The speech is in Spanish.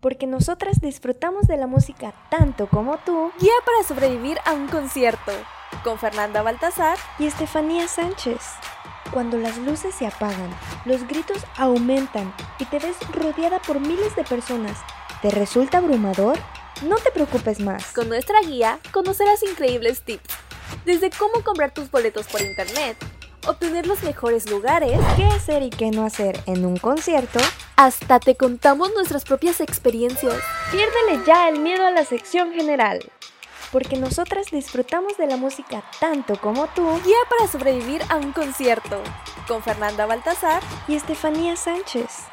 porque nosotras disfrutamos de la música tanto como tú. Guía para sobrevivir a un concierto, con Fernanda Baltasar y Estefanía Sánchez. Cuando las luces se apagan, los gritos aumentan y te ves rodeada por miles de personas, ¿te resulta abrumador? No te preocupes más. Con nuestra guía conocerás increíbles tips, desde cómo comprar tus boletos por internet, obtener los mejores lugares, qué hacer y qué no hacer en un concierto, hasta te contamos nuestras propias experiencias. Piérdele ya el miedo a la sección general, porque nosotras disfrutamos de la música tanto como tú. Guía para sobrevivir a un concierto, con Fernanda Baltasar y Estefanía Sánchez.